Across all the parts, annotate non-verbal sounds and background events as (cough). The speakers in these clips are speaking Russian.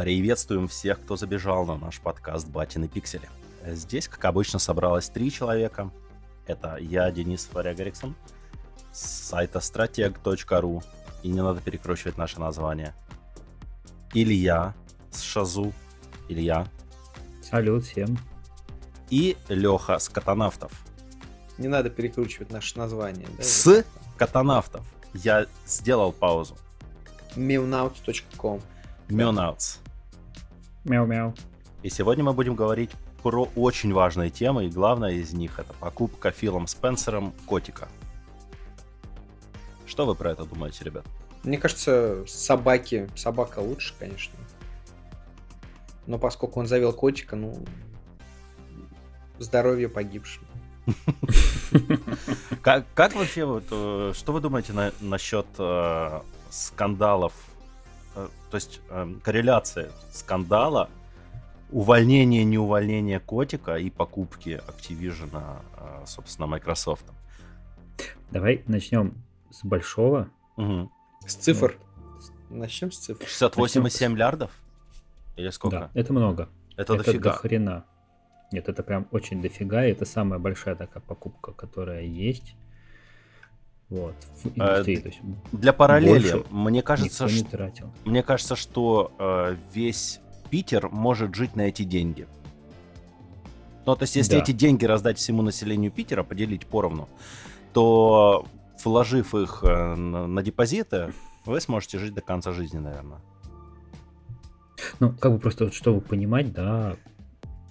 Приветствуем всех, кто забежал на наш подкаст «Батины пиксели». Здесь, как обычно, собралось три человека. Это я, Денис Варягариксон, с сайта strateg.ru, и не надо перекручивать наше название. Илья с Шазу. Илья. Салют всем. И Леха с Катанавтов. Не надо перекручивать наше название. Да, с Катанавтов. Я сделал паузу. Mewnauts.com Mewnauts. Мяу-мяу. И сегодня мы будем говорить про очень важные темы, и главная из них это покупка Филом Спенсером котика. Что вы про это думаете, ребят? Мне кажется, собаки, собака лучше, конечно. Но поскольку он завел котика, ну, здоровье погибшим. Как, вообще, вот, э, что вы думаете на, насчет э, скандалов, то есть э, корреляция скандала, увольнение, неувольнение котика и покупки Activision, э, собственно, Microsoft? Давай начнем с большого. Угу. С цифр. Ну, Начнем с цифр. 68,7 миллиардов? Или сколько? Да, это много. Это, это дофига. до хрена. Нет, это прям очень дофига, и это самая большая такая покупка, которая есть. Вот, в индустрии. Э, То есть для параллели, мне кажется, никто что, не тратил. мне кажется, что э, весь Питер может жить на эти деньги. Ну, то есть, если да. эти деньги раздать всему населению Питера, поделить поровну, то вложив их э, на, на депозиты, вы сможете жить до конца жизни, наверное. Ну, как бы просто, чтобы понимать, да,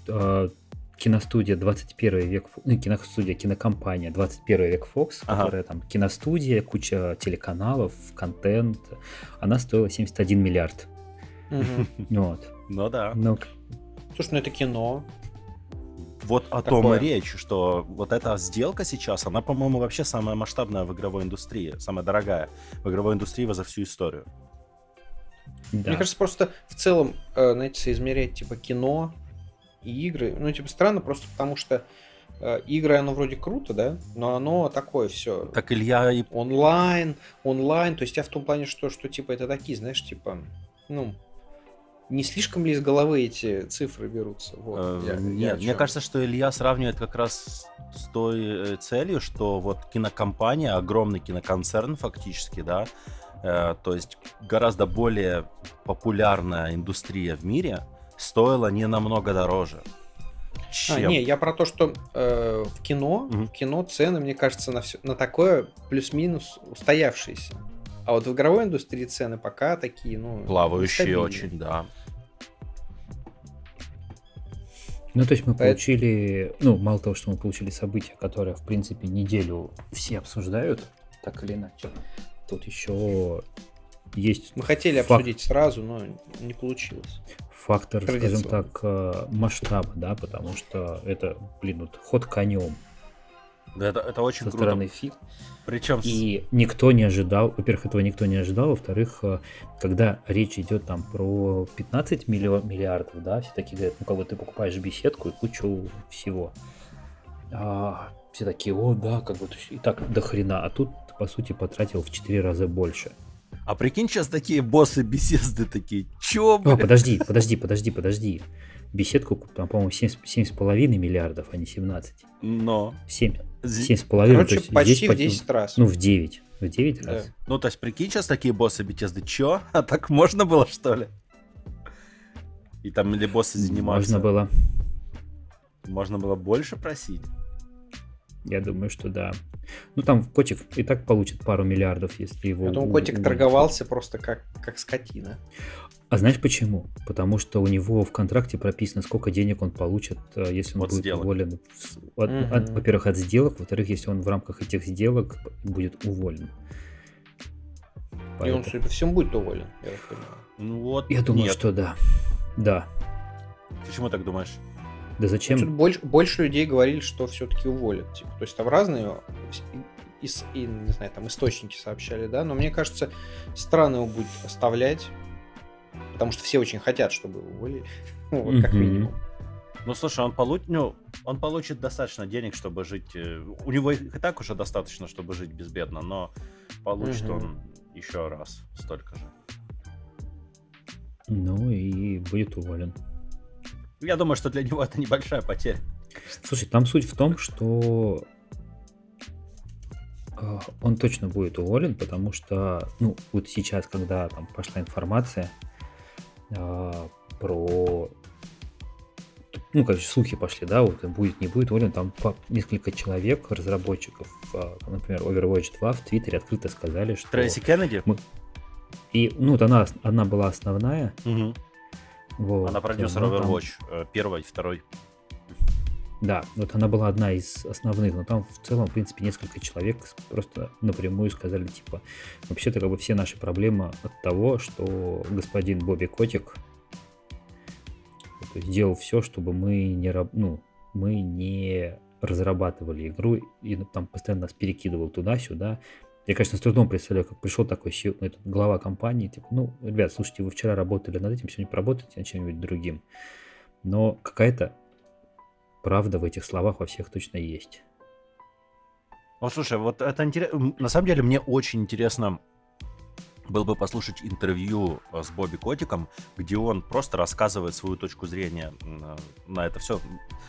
э, киностудия 21 век, ну, киностудия, кинокомпания 21 век Fox, ага. которая там киностудия, куча телеканалов, контент, она стоила 71 миллиард. (laughs) Вот. Ну да. Ну, Слушай, ну это кино. Вот о Такое. том и речь, что вот эта сделка сейчас, она, по-моему, вообще самая масштабная в игровой индустрии, самая дорогая в игровой индустрии за всю историю. Да. Мне кажется, просто в целом, э, знаете, соизмерять типа кино и игры, ну, типа, странно просто потому, что э, игры, оно вроде круто, да, но оно такое все. Так Илья и... Онлайн, онлайн, то есть я в том плане, что, что типа, это такие, знаешь, типа, ну, не слишком ли из головы эти цифры берутся? Вот, э, я, нет, я мне кажется, что Илья сравнивает как раз с той э, целью, что вот кинокомпания, огромный киноконцерн фактически, да, э, то есть гораздо более популярная индустрия в мире, стоила не намного дороже. А, чем... А, не, я про то, что э, в кино, угу. в кино цены, мне кажется, на, все, на такое плюс-минус устоявшиеся. А вот в игровой индустрии цены пока такие, ну... Плавающие очень, да. Ну, то есть мы Поэтому... получили, ну, мало того, что мы получили события, которые, в принципе, неделю все обсуждают, так или иначе, тут еще есть... Мы хотели факт... обсудить сразу, но не получилось. Фактор, скажем так, э, масштаба, да, потому что это, блин, вот ход конем. Да, это, это очень со круто. стороны фиг. Причем... И никто не ожидал, во-первых, этого никто не ожидал, во-вторых, э, когда речь идет там про 15 миллион, миллиардов, да, все такие говорят, ну как бы ты покупаешь беседку и кучу всего. А, все такие, о, да, как бы и так до хрена, а тут, по сути, потратил в 4 раза больше. А прикинь, сейчас такие боссы беседы такие, чё, блин? О, подожди, подожди, подожди, подожди беседку, там, по-моему, 7,5 миллиардов, а не 17. Но. 7. 7,5. Короче, то есть почти здесь, в 10 раз. Ну, в 9. В 9 да. раз. Ну, то есть, прикинь, сейчас такие боссы Bethesda, чё? (laughs) А так можно было, что ли? И там или боссы занимаются? Можно было. Можно было больше просить? Я думаю, что да. Ну, там котик и так получит пару миллиардов, если его... Думаю, котик торговался просто как, как скотина. А знаешь почему? Потому что у него в контракте прописано, сколько денег он получит, э, если он от будет сделок. уволен. От, угу. от, во-первых, от сделок, во-вторых, если он в рамках этих сделок будет уволен. Поэтому... И он, судя по всему, будет уволен, я так понимаю. Ну вот. Я думаю, нет. что да. Да. Почему так думаешь? Да зачем? Тут больше, больше людей говорили, что все-таки уволят. Типа. То есть там разные и, и, не знаю, там источники сообщали, да, но мне кажется, странно его будет оставлять, потому что все очень хотят, чтобы его уволили, ну, (laughs) вот как минимум. Ну, слушай, он, получ... ну, он получит достаточно денег, чтобы жить... Э, у него и так уже достаточно, чтобы жить безбедно, но получит угу. он еще раз столько же. Ну и будет уволен. Я думаю, что для него это небольшая потеря. Слушай, там суть в том, что э, он точно будет уволен, потому что, ну, вот сейчас, когда там пошла информация э, про, ну, короче, слухи пошли, да, вот будет, не будет уволен, там несколько человек, разработчиков, э, например, Overwatch 2 в Твиттере открыто сказали, что... Трейси Кеннеди? Мы... И, ну, вот она, она была основная, угу. Вот. Она продюсер Overwatch, там... Э, первой, второй. Да, вот она была одна из основных, но там в целом, в принципе, несколько человек просто напрямую сказали, типа, вообще-то как бы все наши проблемы от того, что господин Бобби Котик сделал все, чтобы мы не, ну, мы не разрабатывали игру, и там постоянно нас перекидывал туда-сюда, я, конечно, с трудом представляю, как пришел такой этот, глава компании, типа, ну, ребят, слушайте, вы вчера работали над этим, сегодня поработайте над чем-нибудь другим. Но какая-то правда в этих словах во всех точно есть. О, слушай, вот это интересно. На самом деле, мне очень интересно было бы послушать интервью э, с Бобби Котиком, где он просто рассказывает свою точку зрения на это все,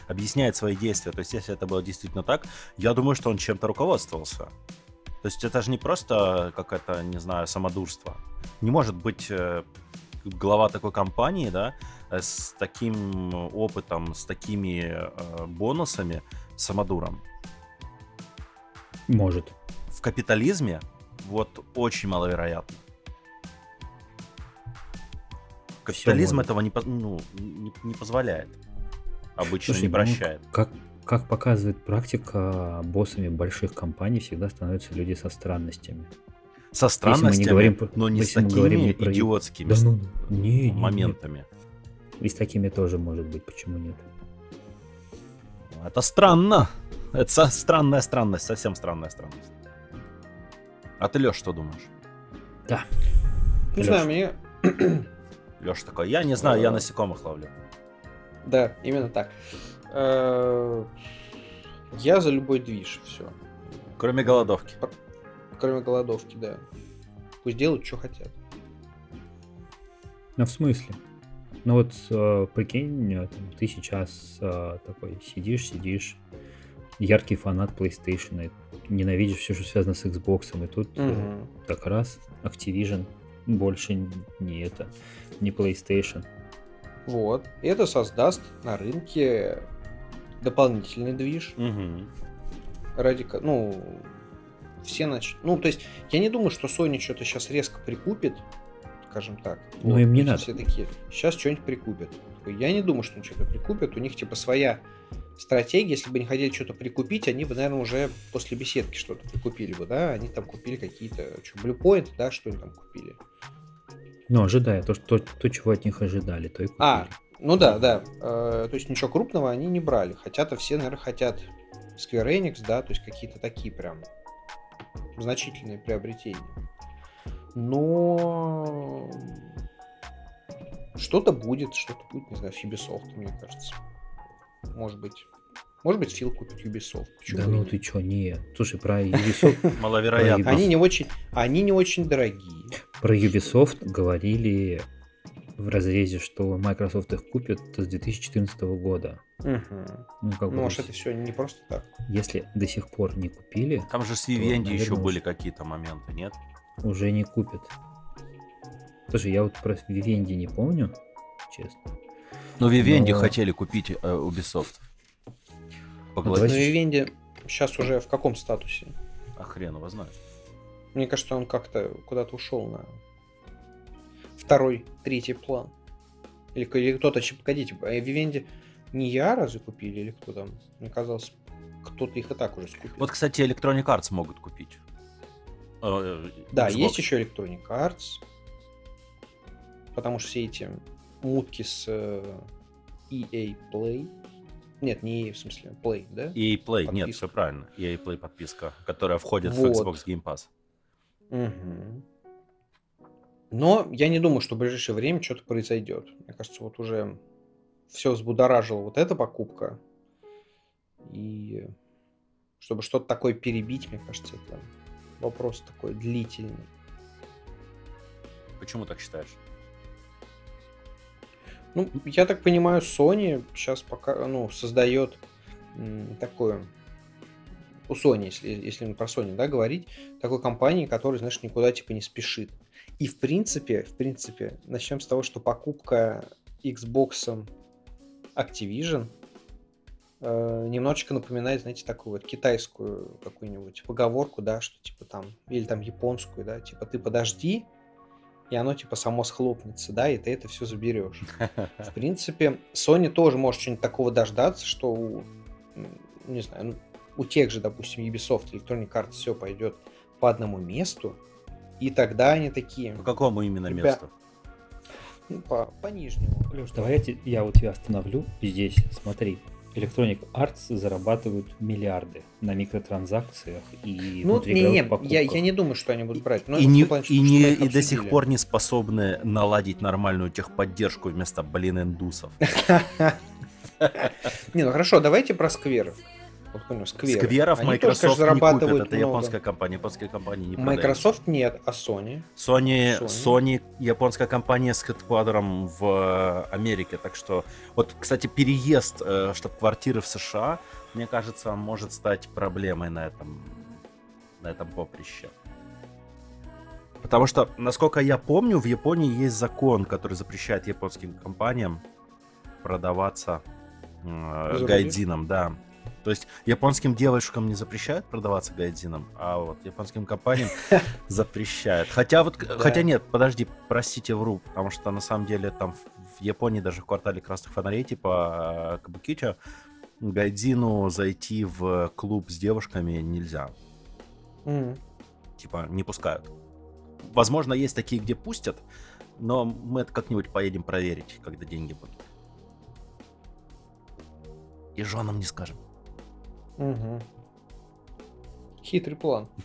объясняет свои действия. То есть, если это было действительно так, я думаю, что он чем-то руководствовался. То есть это же не просто какое-то, не знаю, самодурство. Не может быть э, глава такой компании, да, э, с таким опытом, с такими э, бонусами самодуром. Может. В капитализме вот очень маловероятно. Капитализм этого не, ну, не, не позволяет. Обычно Слушай, не ну, прощает. Ну, как, как показывает практика, боссами больших компаний всегда становятся люди со странностями. Со странностями, не говорим, но не с такими говорим про... идиотскими да, ну, не, моментами. Не, И с такими тоже может быть, почему нет? Это странно. Это странная странность, совсем странная странность. А ты, Леш, что думаешь? Да. Не Леш. знаю, мне... Леш такой, я не знаю, я насекомых ловлю. Да, именно так. Э, я за любой движ, все. Кроме голодовки. Кроме голодовки, да. Пусть делают, что хотят. Ну, в смысле? Ну вот, э, прикинь, там, ты сейчас э, такой сидишь, сидишь, яркий фанат PlayStation, и ненавидишь все, что связано с Xbox, и тут угу. э, так раз, Activision, больше не это, не PlayStation. Вот. И это создаст на рынке дополнительный движ. Угу. Ради, ну, все начнут. Ну, то есть, я не думаю, что Sony что-то сейчас резко прикупит, скажем так. Ну, вот, им не надо. Все такие, сейчас что-нибудь прикупят. Я не думаю, что они что-то прикупят. У них, типа, своя стратегия. Если бы они хотели что-то прикупить, они бы, наверное, уже после беседки что-то прикупили бы, да? Они там купили какие-то, что, Blue Point, да, что они там купили. Ну, ожидая то, что, то, чего от них ожидали, то и купили. А, ну да, да. Э, то есть ничего крупного они не брали. Хотя-то все, наверное, хотят Square Enix, да, то есть какие-то такие прям значительные приобретения. Но что-то будет, что-то будет, не знаю, с Ubisoft, мне кажется. Может быть. Может быть, Фил купит Ubisoft. Почему да ну ты чё, нет. Слушай, про Ubisoft... (laughs) Маловероятно. Они не очень, они не очень дорогие. Про Ubisoft говорили в разрезе, что Microsoft их купит с 2014 года. Угу. Ну, как ну может, это все не просто так. Если до сих пор не купили... Там же с Vivendi еще были какие-то моменты, нет? Уже не купят. Слушай, я вот про Vivendi не помню, честно. Но Vivendi Но... хотели купить э, Ubisoft. Поглотить. Но Vivendi сейчас уже в каком статусе? А хрен его знает. Мне кажется, он как-то куда-то ушел на второй, третий план. Или, или кто-то, погодите, а Вивенди не я разве купили, или кто там? Мне казалось, кто-то их и так уже скупил. Вот, кстати, Electronic Arts могут купить. Э, да, Xbox. есть еще Electronic Arts. Потому что все эти мутки с э, EA Play. Нет, не EA, в смысле, Play, да? EA Play, подписка. нет, все правильно. EA Play подписка, которая входит вот. в Xbox Game Pass. Угу. Но я не думаю, что в ближайшее время что-то произойдет. Мне кажется, вот уже все взбудоражила вот эта покупка. И чтобы что-то такое перебить, мне кажется, это вопрос такой длительный. Почему так считаешь? Ну, я так понимаю, Sony сейчас пока, ну, создает такое у Sony, если, если мы про Sony, да, говорить, такой компании, которая, знаешь, никуда типа не спешит. И в принципе, в принципе, начнем с того, что покупка Xbox Activision э, немножечко напоминает, знаете, такую вот китайскую какую-нибудь поговорку, да, что типа там, или там японскую, да, типа ты подожди, и оно типа само схлопнется, да, и ты это все заберешь. (laughs) В принципе, Sony тоже может что-нибудь такого дождаться, что у, не знаю, ну, у тех же, допустим, Ubisoft, Electronic Arts все пойдет по одному месту, и тогда они такие... По какому именно Ребят, месту? Ну, по, по нижнему. Леш, давай я, вот тебя остановлю здесь. Смотри, Electronic Arts зарабатывают миллиарды на микротранзакциях и Ну, не, не, внутриигровых я, я покупках. не думаю, что они будут брать. Но и не, плане, и, не, и до сих пор не способны наладить нормальную техподдержку вместо, блин, индусов. (laughs) Не, ну хорошо, давайте про сквер. Вот сквер. Скверов Они тоже, Microsoft конечно, не купит, это много. японская компания, японские компании не продают. Microsoft нет, а Sony. Sony, Sony. Sony, японская компания с хедквадром в э, Америке, так что, вот, кстати, переезд э, штаб-квартиры в США, мне кажется, может стать проблемой на этом, на этом поприще. Потому что, насколько я помню, в Японии есть закон, который запрещает японским компаниям продаваться э, Зарубеж? гайдзином, да. То есть японским девушкам не запрещают продаваться гайдзином, а вот японским компаниям (laughs) запрещают. Хотя вот, хотя нет, подожди, простите, вру, потому что на самом деле там в Японии даже в квартале красных фонарей типа э, Кабукича гайдзину зайти в клуб с девушками нельзя, М. типа не пускают. Возможно, есть такие, где пустят, но мы это как-нибудь поедем проверить, когда деньги будут. И женам не скажем. Мгм. Хитрый план. (laughs)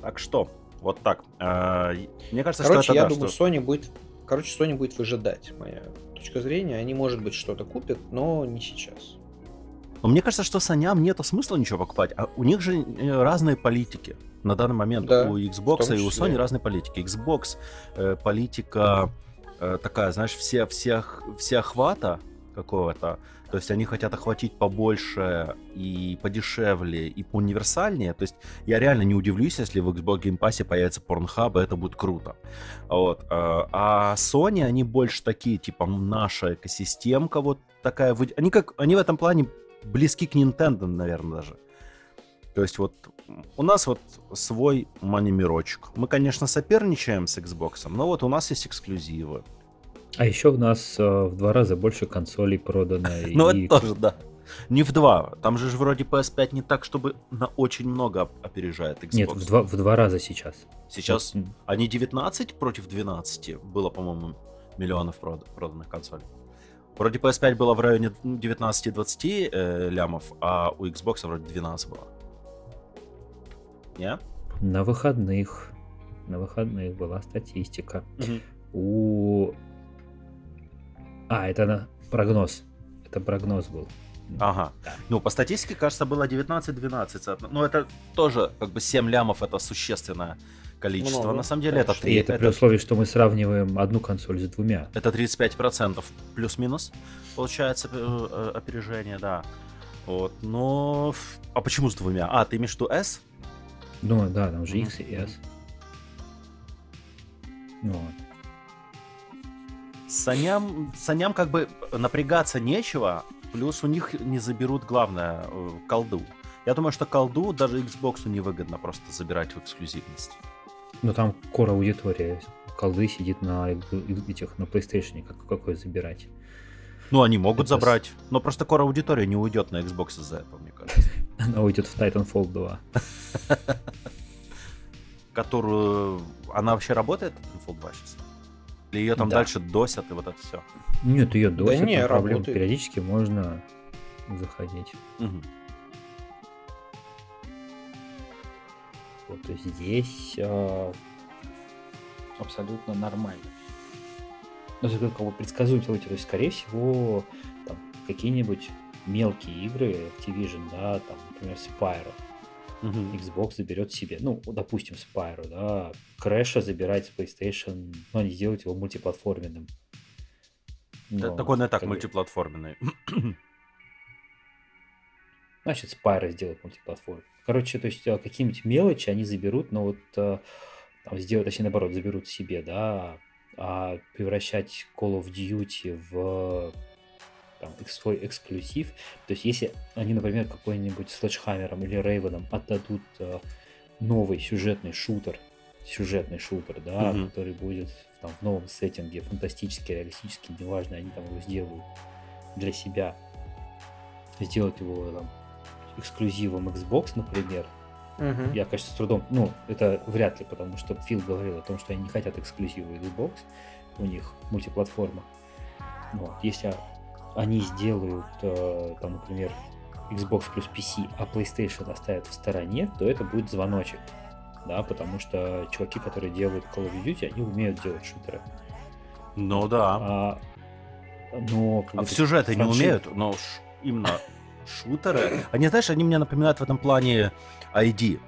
Так что, вот так. Э, Мне кажется, Короче, что это я да, думаю, что- Sony будет... Короче, Sony будет выжидать, моя точка зрения. Они, может быть, что-то купят, но не сейчас. Но мне кажется, что Саням нету смысла ничего покупать. А у них же э, разные политики. На данный момент Да, у Xbox и у. Sony разные политики. Xbox э, политика э, такая, знаешь, все, всех, всеохвата какого-то. То есть они хотят охватить побольше и подешевле, и поуниверсальнее. То есть я реально не удивлюсь, если в Xbox Game Pass появится Pornhub, и это будет круто. Вот. э, А Sony, они больше такие, типа, наша экосистемка вот такая. Они как, они в этом плане близки к Nintendo, наверное, даже. То есть вот у нас вот свой манимирочек. Мы, конечно, соперничаем с Xbox, но вот у нас есть эксклюзивы. А еще у нас э, в два раза больше консолей продано. (laughs) Ну, и- это тоже, да. Не в два. Там же вроде PS5 не так, чтобы на очень много оп- опережает Xbox. Нет, в два, в два раза сейчас. Сейчас Вот, они 19 против 12 было, по-моему, миллионов прод- проданных консолей. Вроде PS5 было в районе 19-20 э, лямов, а у Xbox вроде 12 было. Не? На выходных. На выходных была статистика. У... А, это на прогноз. Это прогноз был. Ага. Да. Ну, по статистике, кажется, было 19-12. соотно- Ну, это тоже, как бы, 7 лямов, это существенное количество. Много, На самом деле, это конечно. И 3. это при условии, что мы сравниваем одну консоль с двумя. Это 35% плюс-минус, получается, э, э, опережение, да. Вот, но... А почему с двумя? А, ты имеешь в виду S? Ну да, там же. X и S. Ну, вот. Саням, саням как бы напрягаться нечего, плюс у них не заберут главное, э, колду. Я думаю, что колду даже Xbox невыгодно просто забирать в эксклюзивность. Ну там кора аудитория. Колды сидит на этих на PlayStation, как какой забирать. Ну, они могут Это с- забрать, но просто кора аудитория не уйдет на Xbox из-за этого, мне кажется. (laughs) Она уйдет в Titanfall 2. (laughs) Которую... Она вообще работает, Titanfall 2 сейчас? Или ее там Да. дальше досят и вот это все? Нет, ее досят, не, там проблем работает. периодически можно заходить. Вот то есть здесь э, абсолютно нормально. Ну, это как бы предсказуемо, то есть, скорее всего, там какие-нибудь мелкие игры Activision, да, там, например, Spyro, Мгм. Xbox заберет себе, ну, допустим, Spyro, да, Crash забирать с PlayStation, но они сделают его мультиплатформенным. Но, Так он и так как мультиплатформенный. (clears throat) Значит, Spyro сделает мультиплатформу. Короче, то есть э, какие-нибудь мелочи они заберут, но вот э, там сделают, точнее, наоборот, заберут себе, да, а превращать Call of Duty в там, свой эксклюзив. То есть, если они, например, какой-нибудь Sledgehammer или Рейвеном отдадут э, новый сюжетный шутер, сюжетный шутер, да, Мгм. который будет там, в новом сеттинге, фантастический, реалистический, неважно, они там его сделают для себя, сделать его там, эксклюзивом Xbox, например, Мгм. я, конечно, с трудом, ну, это вряд ли, потому что Фил говорил о том, что они не хотят эксклюзивы Xbox, у них мультиплатформа. Вот. Если они сделают, э, там, например, Xbox плюс PC, а PlayStation оставят в стороне, то это будет звоночек. Да, потому что чуваки, которые делают Call of Duty, они умеют делать шутеры. Ну да. А, но А в сюжеты не франши- умеют, но ш- именно шутеры. Они, знаешь, они мне напоминают в этом плане ID.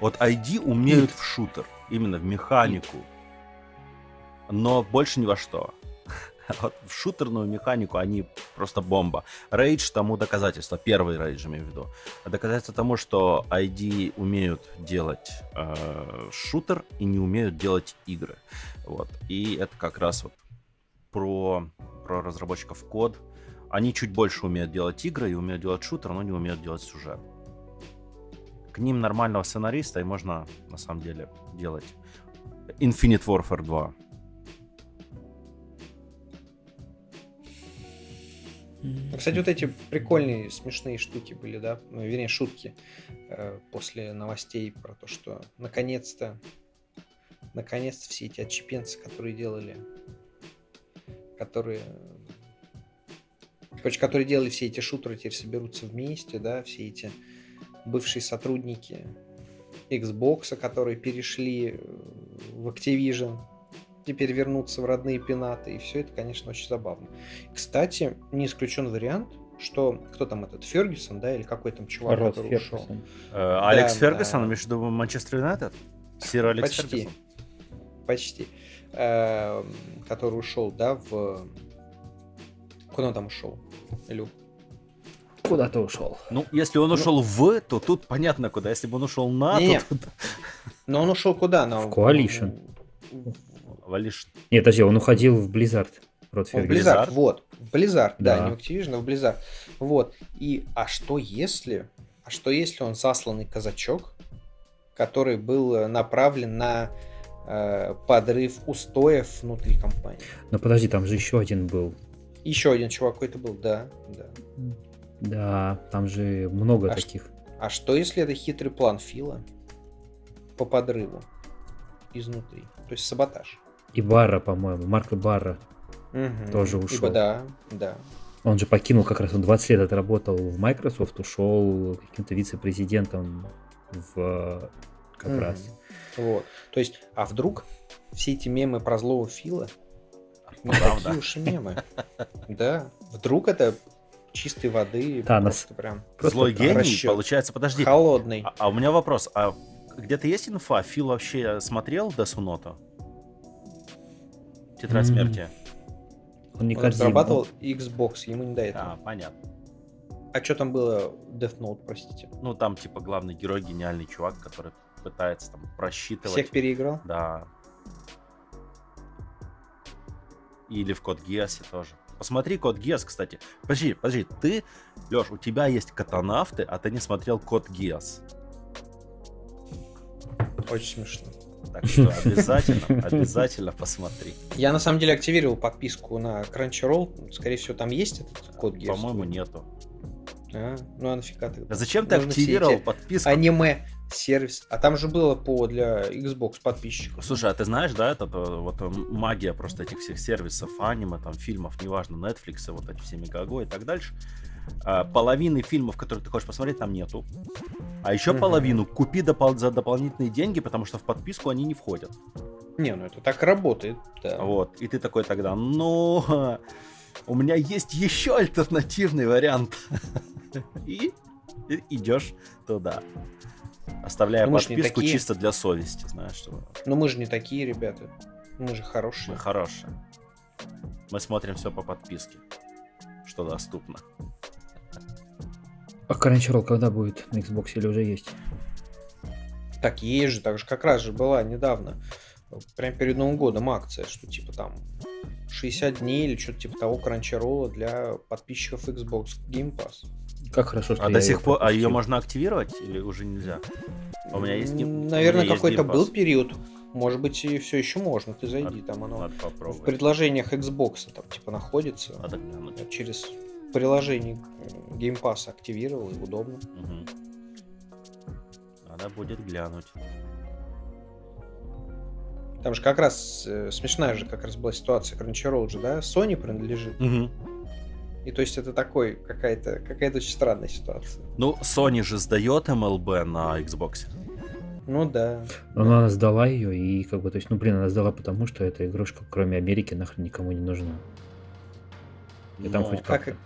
Вот ID умеют в шутер, именно в механику, но больше ни во что. (laughs) Вот в шутерную механику они просто бомба. Рейдж тому доказательство. Первый рейдж имею в виду. Доказательство тому, что ID умеют делать э, шутер и не умеют делать игры. Вот. И это как раз вот про, про разработчиков код. Они чуть больше умеют делать игры и умеют делать шутер, но не умеют делать сюжет. К ним нормального сценариста и можно на самом деле делать Infinite Warfare 2. Ну, Кстати, вот эти прикольные, смешные штуки были, да, ну, вернее, шутки э, после новостей про то, что наконец-то, наконец-то все эти отчепенцы, которые делали, которые, короче, которые делали все эти шутеры, теперь соберутся вместе, да, все эти бывшие сотрудники Xbox, которые перешли э, в Activision, теперь вернуться в родные пенаты, и все это, конечно, очень забавно. Кстати, не исключен вариант, что кто там этот Фергюсон, да, или какой там чувак, Рот который ушел. Фергюсон. Э, Алекс да. Фергюсон, имеешь в виду Манчестер Юнайтед? Сир Алекс Почти. Фергюсон? Почти. Эм, который ушел, да, в... Куда он там ушел? Илю? Куда ты ушел? Ну, если он ушел в, то тут понятно куда. Если бы он ушел на, Не-не. то тут... Но он ушел куда? На... В Coalition. Валиш... Нет, подожди, он уходил в Blizzard. Рот В. Blizzard, Blizzard? вот. В Blizzard, да. Да. не в Activision, а в Blizzard. Вот. И, а что если, а что если он засланный казачок, который был э, направлен на э, подрыв устоев внутри компании? Но подожди, там же еще один был. Еще один чувак какой-то был, да, да. Да, там же много А ш- таких. А что если это хитрый план Фила по подрыву изнутри? То есть саботаж. И Барра, по-моему, Марко Барра. Мгм. Тоже Ибо ушел. да, да. Он же покинул как раз, он 20 лет отработал в Microsoft, ушел каким-то вице-президентом в как Мгм. раз. Вот. То есть, а вдруг все эти мемы про злого Фила не Правда. такие уж и мемы. Да. Вдруг это чистой воды Танос. просто прям Просто Злой гений, расчет. получается, подожди. холодный. А, а у меня вопрос, а где-то есть инфа? Фил вообще смотрел Death Note? Тетрадь М. смерти. Он не Он Кодзима. разрабатывал Xbox, ему не до этого. А, понятно. А что там было Death Note, простите? Ну, там, типа, главный герой, гениальный чувак, который пытается там просчитывать. Всех переиграл? Да. Или в Код Гиасе тоже. Посмотри Код Гиас, кстати. Подожди, подожди, ты, Леш, у тебя есть катанавты, а ты не смотрел Код Гиас. Очень смешно. Так что обязательно, обязательно посмотри. Я на самом деле активировал подписку на Crunchyroll. Скорее всего, там есть этот код Gears. По-моему, нету. А, ну а нафига тогда? А зачем ты Нужно активировал подписку? Аниме сервис. А там же было по для Xbox подписчиков. Слушай, а ты знаешь, да, это э, вот э, магия просто этих всех сервисов, аниме, там, фильмов, неважно, Netflix, вот эти все Мегаго и так дальше. А, половины фильмов, которые ты хочешь посмотреть, там нету. А еще половину купи допол- за дополнительные деньги, потому что в подписку они не входят. Не, ну это так работает, да. Вот. И ты такой тогда, ну, (laughs) у меня есть еще альтернативный вариант. (laughs) И идешь туда. Оставляя Ну, мы подписку такие. чисто для совести, знаешь, что Но мы же не такие ребята. Мы же мы хорошие. хорошие. Мы смотрим все по подписке, что доступно. А Crunchyroll когда будет на Xbox или уже есть? Так есть же, так же как раз же была недавно. Прям перед Новым годом акция, что типа там 60 дней или что-то типа того кранчеролла для подписчиков Xbox Game Pass. Как хорошо, что А я до сих пор, а ее можно активировать или уже нельзя? У меня есть Наверное, какой-то был период. Может быть, и все еще можно. Ты зайди, Надо- там оно Надо в предложениях Xbox там типа находится. Надо глянуть. Через приложение Game Pass активировал, и удобно. Мгм. Надо будет глянуть. Там же как раз э, смешная же как раз была ситуация. Crunchyroll же, да, Sony принадлежит. И то есть это такой, какая-то какая-то очень странная ситуация. Ну, Sony же сдает MLB на Xbox. Ну да. Но она сдала ее и как бы, то есть, ну блин, она сдала потому, что эта игрушка, кроме Америки, нахрен никому не нужна. И там Но- хоть Как, как-то. как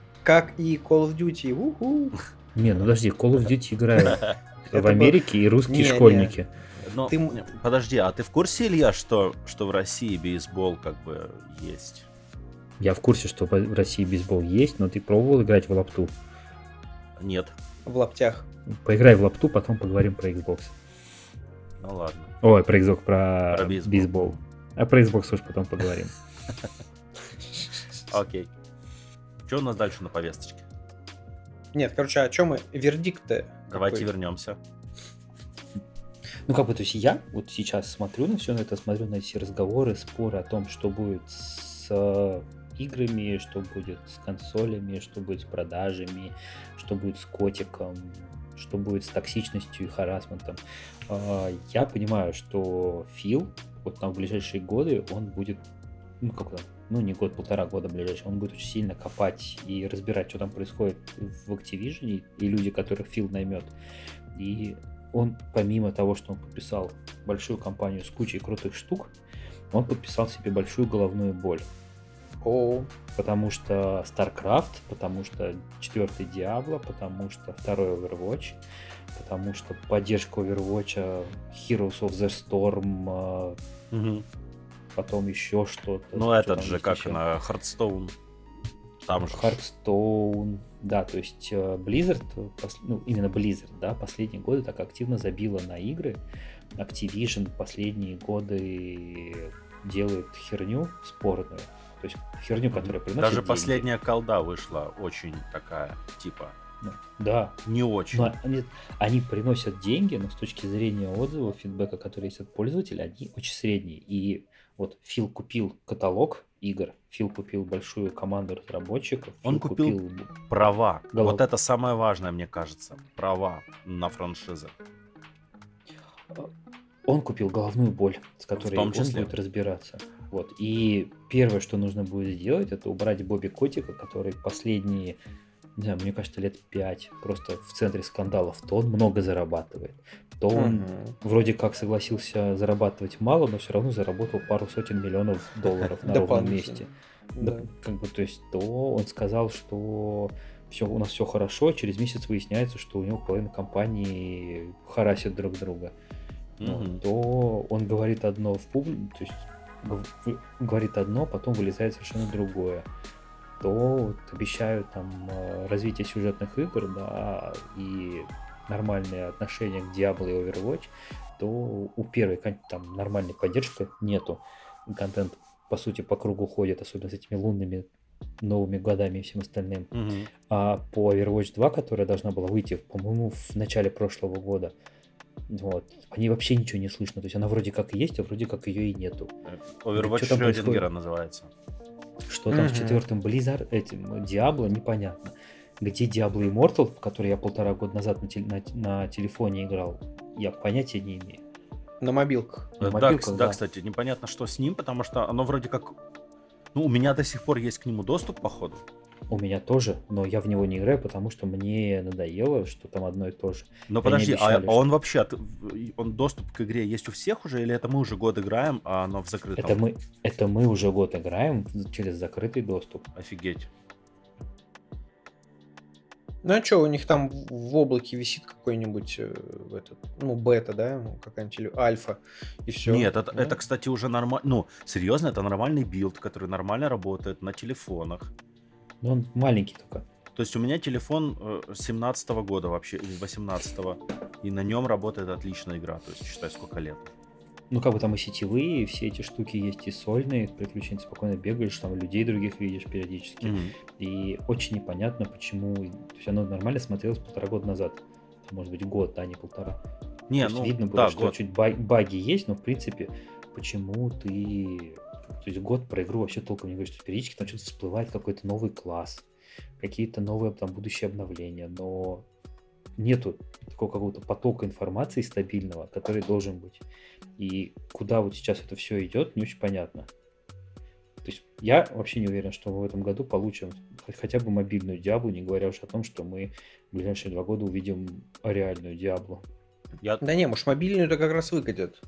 и Call of Duty. уху. Не, ну подожди, Call of Duty играют (laughs) в Америке и русские школьники. Но, Ты м- не, подожди, а ты в курсе, Илья, что, что в России бейсбол как бы есть? Я в курсе, что в России бейсбол есть, но ты пробовал играть в лапту? Нет. В лаптях. Поиграй в лапту, потом поговорим про Xbox. Ну ладно. Ой, про Xbox, про, Про бейсбол. бейсбол. А про Xbox уж потом поговорим. (laughs) Окей. Что у нас дальше на повесточке? Нет, короче, о чем мы? Вердикт-то. Давайте какой? вернемся. Ну, как бы, то есть я вот сейчас смотрю на все на это, смотрю на все разговоры, споры о том, что будет с э, играми, что будет с консолями, что будет с продажами, что будет с котиком, что будет с токсичностью и харасментом. А, Я понимаю, что Фил вот там в ближайшие годы он будет, ну как там, ну не год, полтора года ближайший, он будет очень сильно копать и разбирать, что там происходит в Activision и люди, которых Фил наймет. И он, помимо того, что он подписал большую компанию с кучей крутых штук, он подписал себе большую головную боль. О, Потому что StarCraft, потому что четвертый Diablo, потому что второй Overwatch, потому что поддержка Overwatch, Heroes of the Storm, Мгм. Потом еще что-то. Ну, Что этот же, как еще? на Hearthstone. Там же. Hearthstone, да, то есть э, Blizzard, э, ну, именно Blizzard, да, последние годы так активно забила на игры. Activision последние годы делает херню спорную, то есть херню, которая приносит Даже деньги. последняя колда вышла очень такая, типа, Ну, Да, не очень. но они, они приносят деньги, но с точки зрения отзывов, фидбэка, который есть от пользователя, они очень средние. И вот Фил купил каталог игр, Фил купил большую команду разработчиков, Он Фил купил Права. Голов- Вот это самое важное, мне кажется. Права на франшизы. Он купил головную боль, с которой том он числе. будет разбираться. Вот. И первое, что нужно будет сделать, это убрать Бобби Котика, который последние, не знаю, мне кажется, лет пять просто в центре скандалов. То он много зарабатывает, то он мгм. вроде как согласился зарабатывать мало, но все равно заработал пару сотен миллионов долларов на ровном месте. Да. Как бы, то есть, то он сказал, что все, у нас все хорошо, через месяц выясняется, что у него половина компании харасит друг друга. Мгм. то он говорит одно в публике, то есть говорит одно, потом вылезает совершенно другое. То вот обещают там э, развитие сюжетных игр, да, и нормальные отношения к Diablo и Overwatch, то у первой там нормальной поддержки нету. Контент, по сути, по кругу ходит, особенно с этими лунными новыми годами и всем остальным. Мгм. А по Overwatch 2, которая должна была выйти, по-моему, в начале прошлого года, вот, они вообще ничего не слышно. То есть она вроде как и есть, а вроде как ее и нету. Overwatch Чё там Шрёдингера называется. Что там с Мгм. четвертым Blizzard, этим Диабло, непонятно. Где Diablo Immortal, в который я полтора года назад на, на, на телефоне играл, я понятия не имею. На мобилках. На Э, да, мобилках, да, да. кстати, непонятно, что с ним, потому что оно вроде как... Ну, у меня до сих пор есть к нему доступ, походу. У меня тоже, но я в него не играю, потому что мне надоело, что там одно и то же. Но Они подожди, а, обещали, а он вообще, он доступ к игре есть у всех уже, или это мы уже год играем, а оно в закрытом? Это мы, это мы уже год играем через закрытый доступ. Офигеть. Ну а что, у них там в облаке висит какой-нибудь э, этот, ну, бета, да, ну, какая-нибудь или альфа, и все. Нет, это, это, кстати, уже нормально. Ну, серьезно, это нормальный билд, который нормально работает на телефонах. Но он маленький только. То есть у меня телефон э, 17 года вообще, или 18 и на нем работает отличная игра. То есть считай, сколько лет. Ну, как бы там и сетевые, и все эти штуки есть и сольные, приключения спокойно бегаешь, там людей других видишь периодически. Мгм. И очень непонятно, почему... То есть оно нормально смотрелось полтора года назад. Может быть, год, да, не полтора. Не, То есть ну, видно было, да, что год. чуть ба- баги есть, но в принципе, почему ты... То есть год про игру вообще толком не говоришь, что периодически там что-то всплывает какой-то новый класс, какие-то новые там будущие обновления, но нету такого какого-то потока информации стабильного, который должен быть. И куда вот сейчас это все идет, не очень понятно. То есть я вообще не уверен, что мы в этом году получим хотя бы мобильную Диаблу, не говоря уж о том, что мы в ближайшие два года увидим реальную Диаблу. Я... Да не, может, мобильную-то как раз выкатят.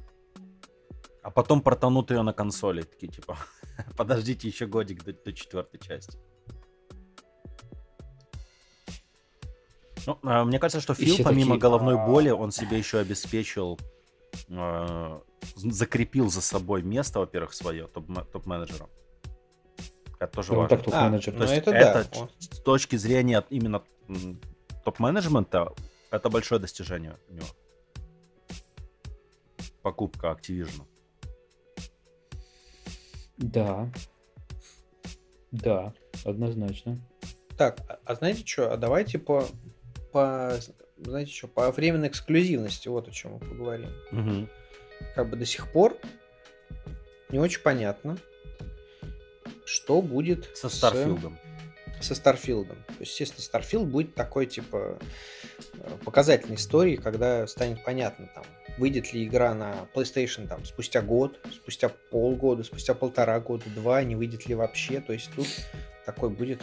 А потом портанут ее на консоли. Такие типа, (laughs) подождите еще годик до, до четвертой части. Ну, а, мне кажется, что Фил, помимо такие, головной «А». боли, он себе еще обеспечил, э, закрепил за собой место, во-первых, свое топ- топ-менеджера. Это тоже он важно. так А, топ-менеджер. То Ну, есть это это, да. с точки зрения именно топ-менеджмента, это большое достижение у него. Покупка Activision. Да. Да, однозначно. Так, а, а знаете что? А давайте по, по знаете что, по временной эксклюзивности, вот о чем мы поговорим. Мгм. Как бы до сих пор не очень понятно, что будет Со с- Starfield ом. со Starfield ом. То есть, естественно, Starfield будет такой, типа, э, показательной историей, когда станет понятно, там, выйдет ли игра на PlayStation там спустя год, спустя полгода, спустя полтора года, два, не выйдет ли вообще. То есть тут такой будет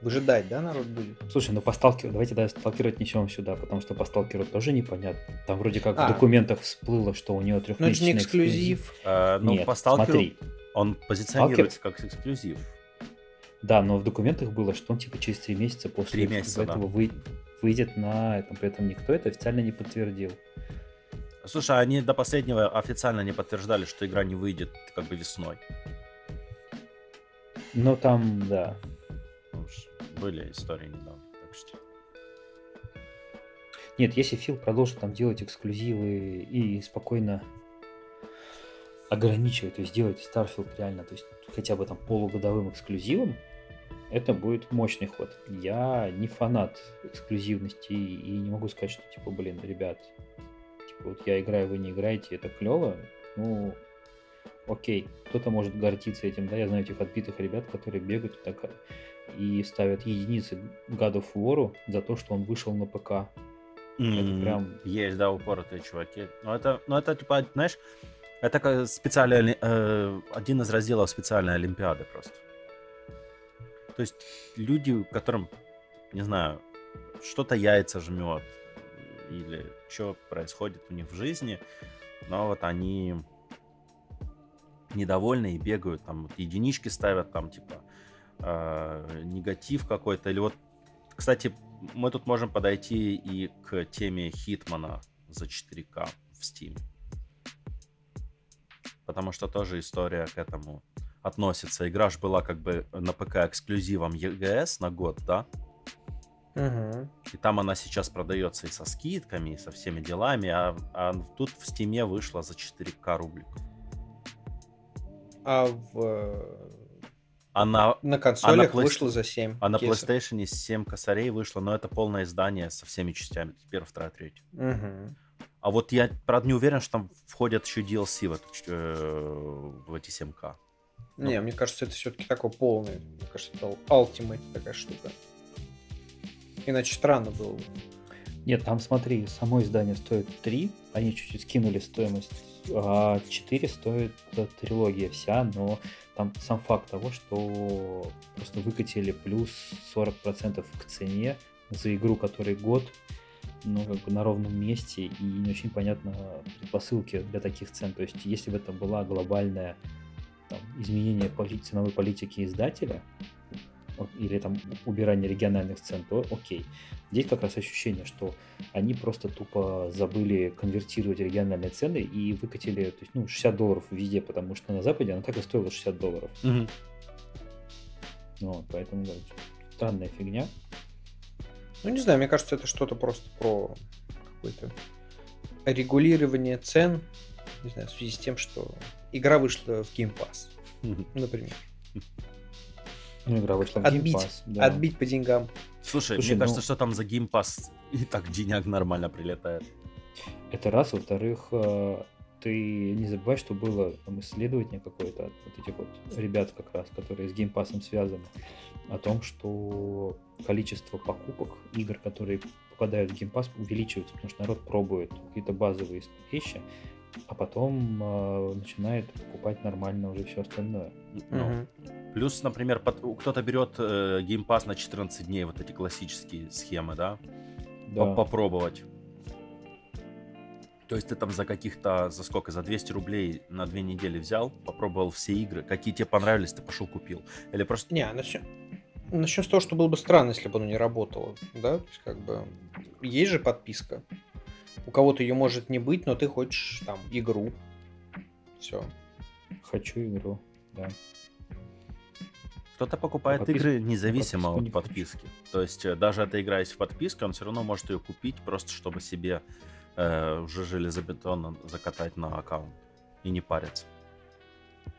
выжидать, да, народ будет? Слушай, ну по сталкеру, давайте да, сталкер отнесем сюда, потому что по сталкеру тоже непонятно. Там вроде как А. в документах всплыло, что у него Но это же трехмесячный не эксклюзив. Э, ну, Нет, по сталкеру смотри. он позиционируется как эксклюзив. Да, но в документах было, что он типа через три месяца после месяца, да. этого вы- выйдет на этом. При этом никто это официально не подтвердил. Слушай, они до последнего официально не подтверждали, что игра не выйдет как бы весной. Но там, да. Что были истории недавно. Так что... Нет, если Фил продолжит там делать эксклюзивы и спокойно ограничивать, то есть делать Starfield реально, то есть хотя бы там полугодовым эксклюзивом, это будет мощный ход. Я не фанат эксклюзивности и не могу сказать, что типа, блин, ребят, типа вот я играю, вы не играете, это клево. Ну, окей, кто-то может гордиться этим, да, я знаю этих отбитых ребят, которые бегают и, так, и ставят единицы God of War за то, что он вышел на ПК. М, прям- Есть, да, упоротые чуваки. Но это, ну, это типа, знаешь, это как специальный, э, один из разделов специальной Олимпиады просто. То есть люди, которым, не знаю, что-то яйца жмет, или что происходит у них в жизни, но вот они недовольны и бегают, там вот единички ставят, там типа э, негатив какой-то, или вот, кстати, мы тут можем подойти и к теме Хитмана за 4К в Steam. Потому что тоже история к этому относится. Игра же была как бы на ПК эксклюзивом EGS на год, да? Мгм. И там она сейчас продается и со скидками, и со всеми делами, а, а тут в Стиме вышла за 4К рубликов. А в, э, А на, консолях Play- вышло за 7. а на PlayStation 7 косарей вышло, но это полное издание со всеми частями. Первая, вторая, третья. А вот я, правда, не уверен, что там входят еще DLC в, эту, ч- э, в эти 7К. Не, мне кажется, это все-таки такой полный. Мне кажется, это Ultimate такая штука. Иначе странно было бы. Нет, там смотри, само издание стоит 3, они чуть-чуть скинули стоимость, а 4 стоит э, трилогия вся, но там сам факт того, что просто выкатили плюс 40% к цене за игру, который год, ну, как бы на ровном месте, и не очень понятно предпосылки для таких цен. То есть, если бы это была глобальное там, изменение поли- ценовой политики издателя, или там убирание региональных цен, то окей. Здесь как раз ощущение, что они просто тупо забыли конвертировать региональные цены и выкатили то есть, ну, 60 долларов везде, потому что на Западе она так и стоила 60 долларов. Ну, вот, поэтому да, странная фигня. Ну, не знаю, мне кажется, это что-то просто про какое-то регулирование цен, не знаю, в связи с тем, что игра вышла в Game Pass, например. (laughs) Ну, игра вышла в Отбить, Game Pass, да. отбить по деньгам. Слушай, Слушай, мне ну- кажется, что там за Game Pass и так денег нормально прилетает. Это раз. Во-вторых, э, ты не забывай, что было там исследование какое-то от вот этих вот ребят как раз, которые с Game Pass ом связаны, о том, что количество покупок игр, которые попадают в Game Pass, увеличивается, потому что народ пробует какие-то базовые вещи, а потом э, начинает покупать нормально уже все остальное. Ну, Мгм. Плюс, например, под- кто-то берет э, геймпас на 14 дней, вот эти классические схемы, да? Да. По- Попробовать. То есть ты там за каких-то, за сколько, за 200 рублей на две недели взял, попробовал все игры, какие тебе понравились, ты пошел купил. Или просто... Не, начнем, начнем с того, что было бы странно, если бы оно не работало, да? То есть, как бы, есть же подписка. У кого-то ее может не быть, но ты хочешь там игру. Все. Хочу игру, да. Кто-то покупает подписку- игры независимо подписку от не подписки. То есть э, даже эта игра есть в подписке, он все равно может ее купить, просто чтобы себе э, уже железобетонно закатать на аккаунт и не париться.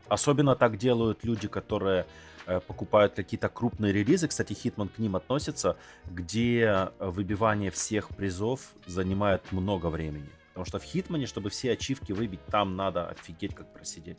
Особенно так делают люди, которые э, покупают какие-то крупные релизы. Кстати, Hitman к ним относится, где э, выбивание всех призов занимает много времени. Потому что в Хитмане, чтобы все ачивки выбить, там надо офигеть как просидеть.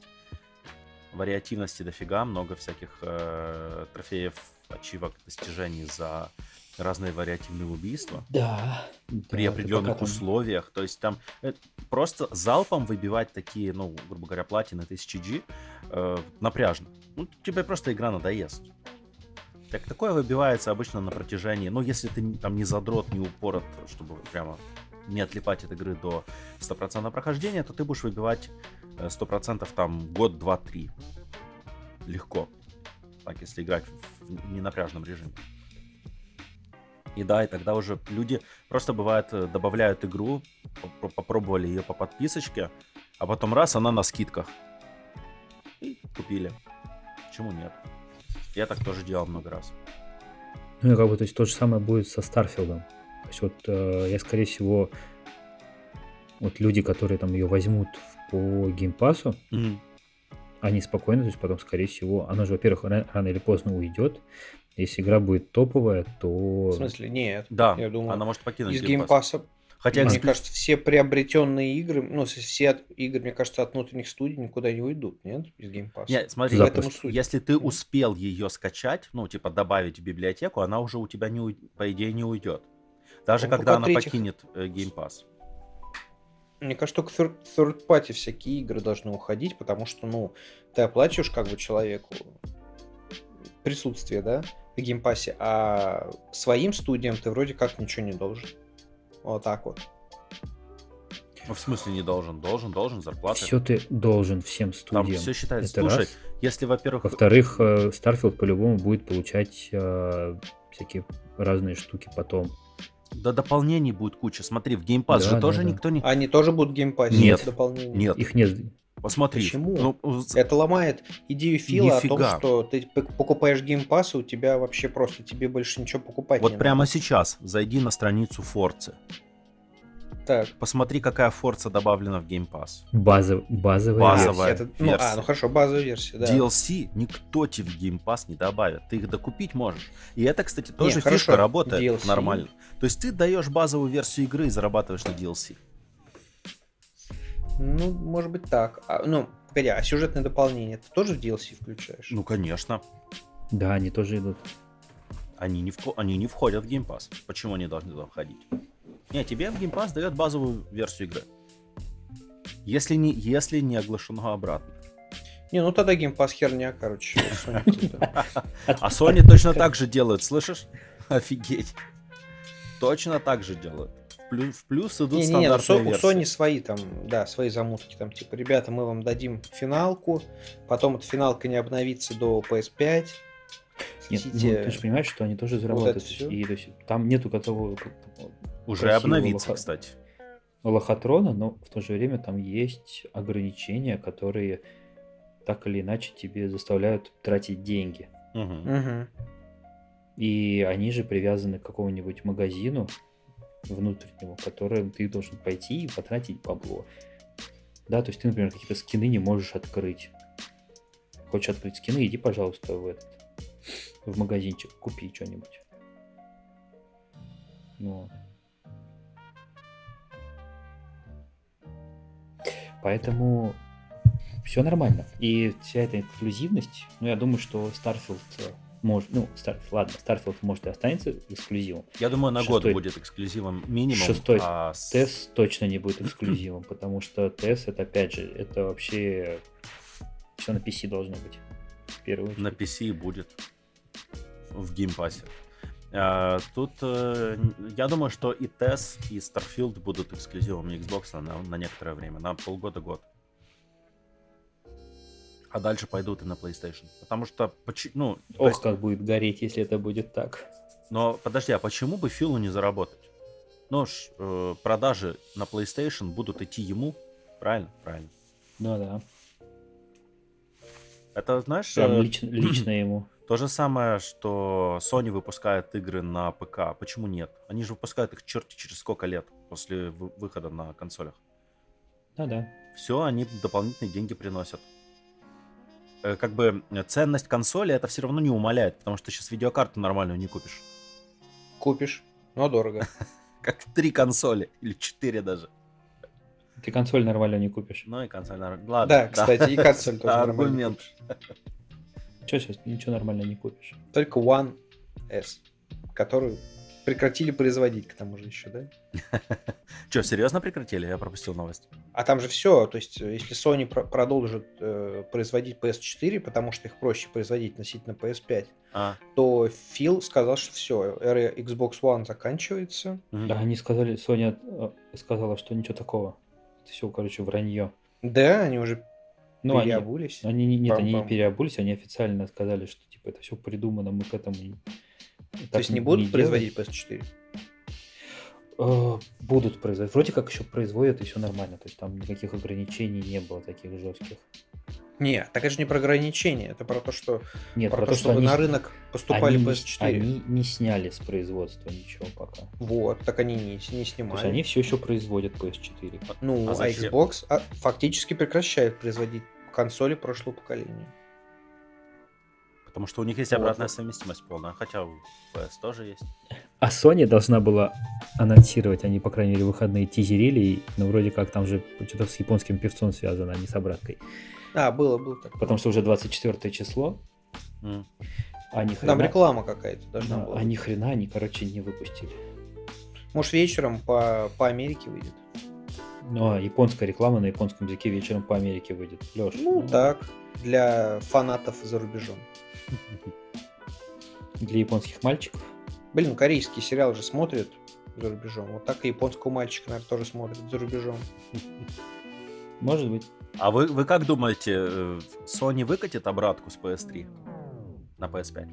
Вариативности дофига, много всяких э, трофеев, ачивок, достижений за разные вариативные убийства Да. при определенных условиях. То есть там э, просто залпом выбивать такие, ну, грубо говоря, платины 1000G э, напряжно. Ну, тебе просто игра надоест. Так такое выбивается обычно на протяжении, ну, если ты там не задрот, не упорот, чтобы прямо не отлипать от игры до 100% прохождения, то ты будешь выбивать э, 100% там год, два, три. Легко. Так, если играть в ненапряжном режиме. И да, и тогда уже люди просто бывает э, добавляют игру, поп- попробовали ее по подписочке, а потом раз, она на скидках. И купили. Почему нет? Я так тоже делал много раз. Ну и как бы, то есть то же самое будет со Старфилдом. То есть вот э, я, скорее всего, вот люди, которые там ее возьмут по Game Pass у, они спокойно, то есть потом, скорее всего, она же, во-первых, ра- рано или поздно уйдет. Если игра будет топовая, то... В смысле, нет. Да, Я думаю, она может покинуть из Game Pass а, Хотя мне эксклю- кажется, все приобретенные игры, ну, все от- игры, мне кажется, от внутренних студий никуда не уйдут, нет? Из Game Pass а. Нет, смотри, суть. если ты успел ее скачать, ну, типа, добавить в библиотеку, она уже у тебя, не, по идее, не уйдет. Даже Ну, когда она третьих- покинет э, Game Pass. Мне кажется, только third, third party всякие игры должны уходить, потому что, ну, ты оплачиваешь как бы человеку присутствие, да, в геймпассе, а своим студиям ты вроде как ничего не должен. Вот так вот. Ну, в смысле не должен? Должен, должен, зарплата. Все ты должен всем Там студиям. все считается. Это Слушай, раз. если, во-первых, Во-вторых, э, Starfield по-любому будет получать э, всякие разные штуки потом. до дополнений будет куча. Смотри, в Game Pass Да, же да, тоже да. никто не... Они тоже будут в Game Pass е Нет. дополнения. Нет, Их нет. Посмотри. Почему? Ну, Это ломает идею Фила о том, Нифига. что ты покупаешь Game Pass, и у тебя вообще просто тебе больше ничего покупать вот не прямо надо. сейчас зайди на страницу Forza. Так. Посмотри, какая Forza добавлена в Pass. Базов, базовая, Базовая. версия. Это- ну, а, версия. ну хорошо, базовая версия, да. DLC никто тебе в Pass не добавит. Ты их докупить можешь. И это, кстати, тоже Не, фишка хорошо, работает DLC. нормально. То есть ты даешь базовую версию игры и зарабатываешь на DLC. Ну, может быть так. А, ну, погоди, а сюжетное дополнение ты тоже в DLC включаешь? Ну, конечно. Да, они тоже идут. Они не, вхо- они не входят в Game Pass. Почему они должны туда входить? Не, тебе в Game Pass дает базовую версию игры. Если не, если не оглашено обратно. Не, ну тогда геймпас херня, короче. (laughs) А Sony точно так же делают, слышишь? (laughs) Офигеть. Точно так же делают. Плюс, в плюс идут ну, стандартные Со- у версии. Sony свои там, да, свои замутки. Там, типа, ребята, мы вам дадим финалку, потом эта финалка не обновится до PS5, Нет, ну, Хотите- ты же понимаешь, что они тоже заработают. всё? и то есть, там нету готового Уже обновится, лоха- кстати. лохотрона, но в то же время там есть ограничения, которые так или иначе тебе заставляют тратить деньги. Мгм. Мгм. И они же привязаны к какому-нибудь магазину внутреннему, в который ты должен пойти и потратить бабло. Да, то есть ты, например, какие-то скины не можешь открыть. Хочешь открыть скины, иди, пожалуйста, в этот в магазинчик, купи что-нибудь. Ну. Поэтому все нормально. И вся эта эксклюзивность, ну, я думаю, что Starfield э, может, ну, Starfield, ладно, Starfield может и останется эксклюзивом. Я думаю, на год Шестой- будет эксклюзивом минимум. Шестой а ТЭС точно не будет (clears throat) эксклюзивом, потому что ТЭС это опять же, это вообще все на PC должно быть. В первую на. PC будет в геймпассе. А, Тут э, я думаю, что и TES, и Starfield будут эксклюзивами Xbox на, на некоторое время, на полгода-год. А дальше пойдут и на PlayStation. Потому что, ну, Ох, есть- как будет гореть, если это будет так. но подожди, а почему бы Филу не заработать? Ну ж, э, продажи на PlayStation будут идти ему, правильно? Правильно. Ну да. Это, знаешь, Прям э, лично, лично (clears throat) ему. То же самое, что Sony выпускает игры на ПК. Почему нет? Они же выпускают их черти через сколько лет после вы- выхода на консолях. Ну да. Все, они дополнительные деньги приносят. Э, Как бы э, ценность консоли это все равно не умаляет, потому что сейчас видеокарту нормальную не купишь. Купишь, но дорого. (laughs) Как три консоли, или четыре даже. Ты консоль нормально не купишь. Ну и консоль нормально. Ладно. Да, кстати, и консоль тоже (laughs) аргумент. Че сейчас ничего нормально не купишь? Только One S, которую прекратили производить, к тому же еще, да? (laughs) Че, серьезно прекратили? Я пропустил новость. А там же все, то есть, э, если Sony про- продолжит э, производить PS4, потому что их проще производить относительно PS5, А, то Фил сказал, что все, эра Xbox One заканчивается. Да, они сказали, Соня э, сказала, что ничего такого. Это все, короче, вранье. Да, они уже Ну, они, переобулись. они не- нет, они не переобулись, они официально сказали, что типа это все придумано, мы к этому не- То есть не будут делаем. производить PS4? Э, Будут производить. Вроде как еще производят, и все нормально. То есть там никаких ограничений не было таких жестких. Не, так это же не про ограничения, это про то, что, Нет, про то, чтобы они, на рынок поступали они, не- PS4. они не сняли с производства ничего пока. Вот, так они не, не То есть они все еще производят PS4. Ну, А а? Xbox фактически прекращает производить консоли прошлого поколения. Потому что у них есть Вот. обратная совместимость полная, хотя у PS тоже есть. А Sony должна была анонсировать, они, по крайней мере, выходные тизерили, и, ну, вроде как там же что-то с японским певцом связано, а не с обраткой. А, было, было так. Потому что уже 24 число, М. а ни хрена, Там реклама какая-то должна да, была. а ни хрена они, короче, не выпустили. Может, вечером по, по Америке выйдет? Ну, а японская реклама на японском языке вечером по Америке выйдет. Леш, Ну, так, для фанатов за рубежом. (laughs) Для японских мальчиков. Блин, корейский сериал же смотрят за рубежом. Вот так и японского мальчика, наверное, тоже смотрят за рубежом. (laughs) Может быть. А вы, вы как думаете, э, Sony выкатит обратку с PS3 на PS5?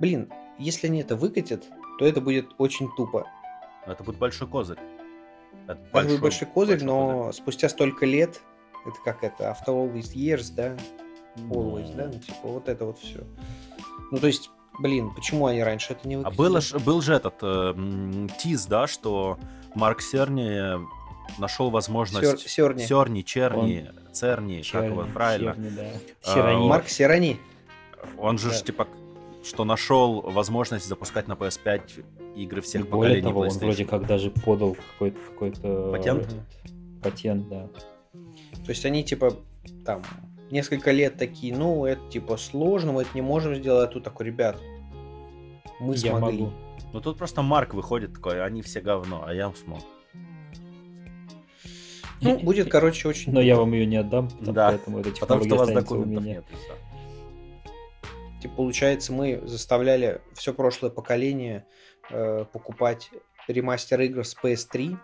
Блин, если они это выкатят, то это будет очень тупо. Это будет большой козырь. Это Это будет большой козырь, большой но спустя столько лет, это как это, after all these years, да, always, да, ну, типа вот это вот все. Ну, то есть, блин, почему они раньше это не А выкатили? было ж- был же этот э, тиз, да, что Марк Серни нашел возможность... Сер- Серни. Серни, Черни, Церни, как его Черни, правильно. черни, да. А. Марк Сирани. Он же ж, Да. типа, что нашел возможность запускать на PS5 игры И всех более поколений того, он PlayStation. вроде как даже подал какой-то какой-то Патент? Патент, да. То есть они, типа, там, несколько лет такие, ну, это, типа, сложно, мы это не можем сделать, а тут такой, ребят, мы Я смогли. могу. Ну тут просто Марк выходит такой, они все говно, а я смог. Ну, будет, короче, очень... Но я вам ее не отдам, там, Да, поэтому эта Потому технология что у вас останется у документов меня. нет. и. Типа, получается, мы заставляли все прошлое поколение э, покупать ремастер игр с PS3,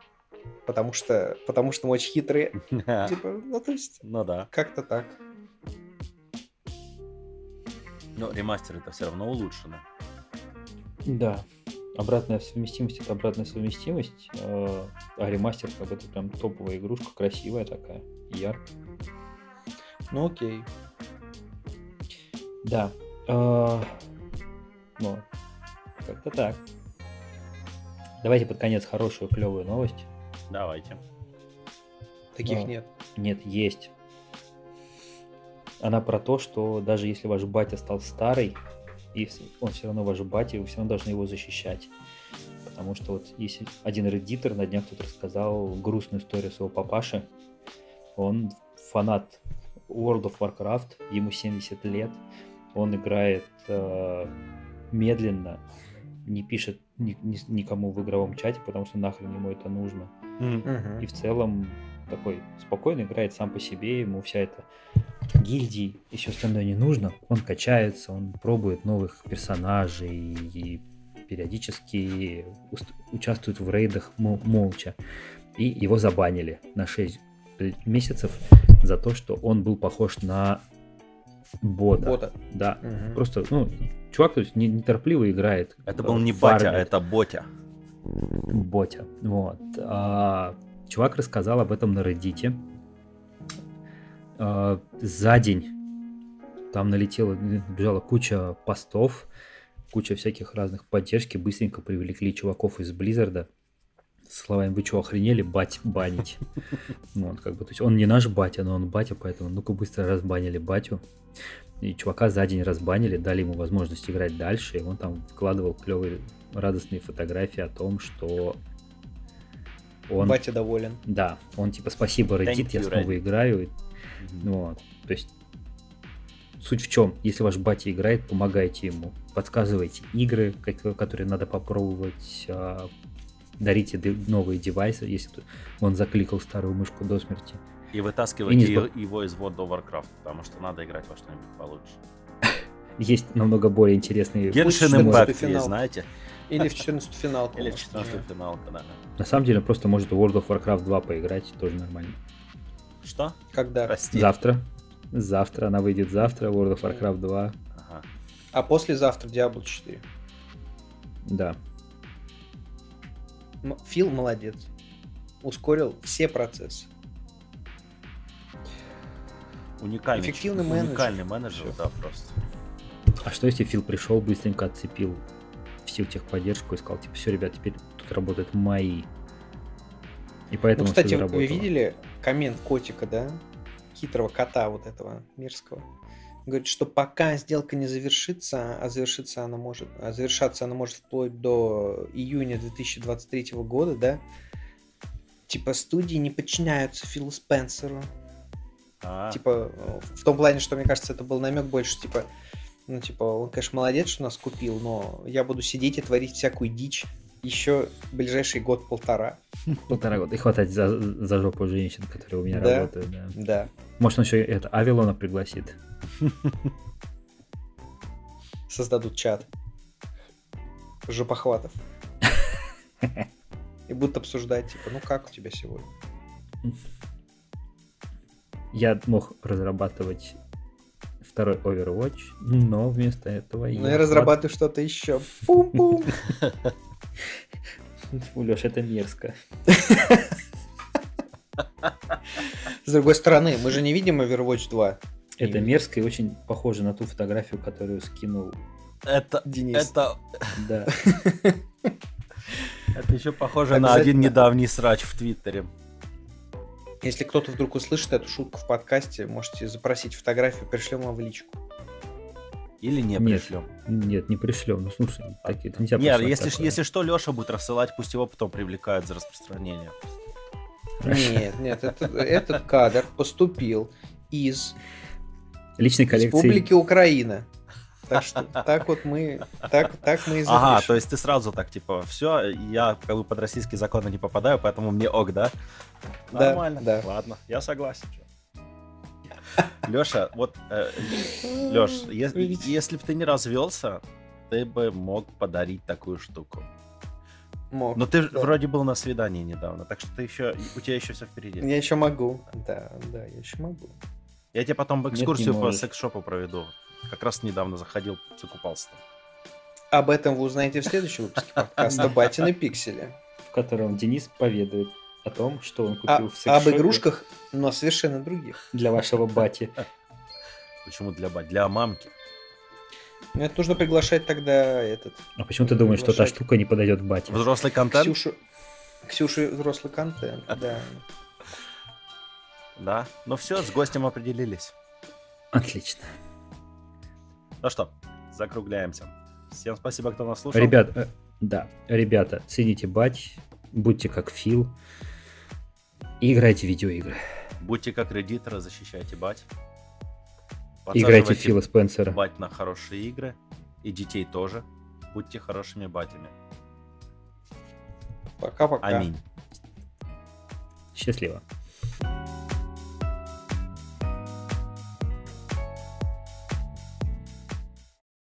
потому что, потому что мы очень хитрые. (laughs) Типа, ну, то есть, Ну да. как-то так. Но ремастер это все равно улучшено. Да. Обратная совместимость это обратная совместимость, э, а ремастер как бы это прям топовая игрушка, красивая такая, яркая. Ну окей. Да. э, Ну, как-то так. Давайте под конец хорошую, клевую новость. Давайте. Таких Ну. нет. Нет, есть. Она про то, что даже если ваш батя стал старый, и он все равно ваш батя, вы все равно должны его защищать. Потому что вот если один реддитор на днях тут рассказал грустную историю своего папаши. Он фанат World of Warcraft, ему 70 лет. Он играет э, медленно, не пишет ни- ни- никому в игровом чате, потому что нахрен ему это нужно Мгм. и в целом такой спокойно играет сам по себе, ему вся эта гильдии и все остальное не нужно. Он качается, он пробует новых персонажей и периодически участвует в рейдах мол- молча. И его забанили на 6 месяцев за то, что он был похож на бота. Бота. Да. Мгм. Просто, ну, чувак то есть, не- неторопливо играет. Это э, был не батя, фармит. это ботя. Ботя. Вот. А, чувак рассказал об этом на Reddit. А, за день там налетела, бежала куча постов, куча всяких разных поддержки. Быстренько привлекли чуваков из Близзарда. С словами, вы что, охренели бать банить? (laughs) Ну, Вот, как бы, то есть он не наш батя, но он батя, поэтому ну-ка быстро разбанили батю. И чувака за день разбанили, дали ему возможность играть дальше, и он там вкладывал клевые радостные фотографии о том, что он... Батя доволен. Да, он типа спасибо, Reddit, я снова Reddit. Играю. Вот, то есть суть в чем? Если ваш батя играет, помогайте ему, подсказывайте игры, которые надо попробовать, а, дарите новые девайсы, если он закликал старую мышку до смерти. И вытаскивайте И не его- из World of Warcraft, потому что надо играть во что-нибудь получше. (laughs) Есть намного более интересные... 14-й Impact есть, знаете? Или в 14 финал. Или в 14 финал, да. На самом деле, просто может в World of Warcraft 2 поиграть, тоже нормально. Что? Когда? Прости. Завтра. Завтра, она выйдет завтра, World of Warcraft 2. Ага. А послезавтра Diablo 4. Да. Фил молодец. Ускорил все процессы. Уникальный, Эффективный менеджер. уникальный менеджер, Всё. да, просто. А что если Фил пришел, быстренько отцепил всю техподдержку и сказал, типа, все, ребят, теперь тут работают мои. И Ну, поэтому всё кстати, вы видели коммент котика, да? Хитрого кота вот этого мерзкого. Говорит, что пока сделка не завершится, а завершится она может, а завершаться она может вплоть до июня 2023 года, да? Типа студии не подчиняются Филу Спенсеру. А, Типа, в том плане, что, мне кажется, это был намек больше, типа, ну, типа, он, конечно, молодец, что нас купил, но я буду сидеть и творить всякую дичь еще ближайший год-полтора. (laughs) Полтора года. И хватать за, за жопу женщин, которые у меня Да. работают. Да. Да. Может, он еще это Авилона пригласит. (laughs) Создадут чат. Жопохватов. (laughs) И будут обсуждать, типа, ну как у тебя сегодня? Я мог разрабатывать второй Overwatch, но вместо этого Ну я разрабатываю что-то еще. Пум-пум. (laughs) Леш, это мерзко. С другой стороны, мы же не видим Overwatch 2. Это И- мерзко и очень похоже на ту фотографию, которую скинул. это, Денис. это, Да. (laughs) это еще похоже на один недавний срач в Твиттере. Если кто-то вдруг услышит эту шутку в подкасте, можете запросить фотографию, пришлем вам в личку. Или не Нет. пришлем. Нет, не пришлем. Ну слушай, так, это нельзя Нет, если, такое. если что, Леша будет рассылать, пусть его потом привлекают за распространение. Нет, нет, это- этот кадр поступил из Личной коллекции. Республики Украина. Так что так вот мы, так, так мы и Ага, запишем. то есть ты сразу так, типа, все, я как бы под российские законы не попадаю, поэтому мне ок, да? Да, Нормально. да. Ладно, я согласен. Леша, вот, Леш, Видите? если бы ты не развелся, ты бы мог подарить такую штуку. Мог. Но ты ж Да. вроде был на свидании недавно, так что ты еще, у тебя еще все впереди. Я еще могу. Да, да, я еще могу. Я тебе потом Нет, экскурсию не по секс-шопу проведу Как раз недавно заходил, закупался там. Об этом вы узнаете в следующем выпуске (laughs) подкаста «Батины пиксели». В котором Денис поведает о том, что он А- купил в об секс-шопе игрушках, но совершенно других. для вашего бати. (laughs) Почему для бать? Для мамки. Ну, это нужно приглашать тогда этот... А почему ты думаешь, что та штука не подойдет бате? Взрослый контент? Ксюшу... Ксюши взрослый контент, (laughs) да. Да. Ну все, с гостем определились. Отлично. Ну что, закругляемся. Всем спасибо, кто нас слушал. Ребят, э, да, ребята, цените бать, будьте как Фил и играйте в видеоигры. Будьте как редиторы, защищайте бать. Играйте в Фила Спенсера. бать на хорошие игры. И детей тоже. Будьте хорошими батями. Пока-пока. Аминь. Счастливо.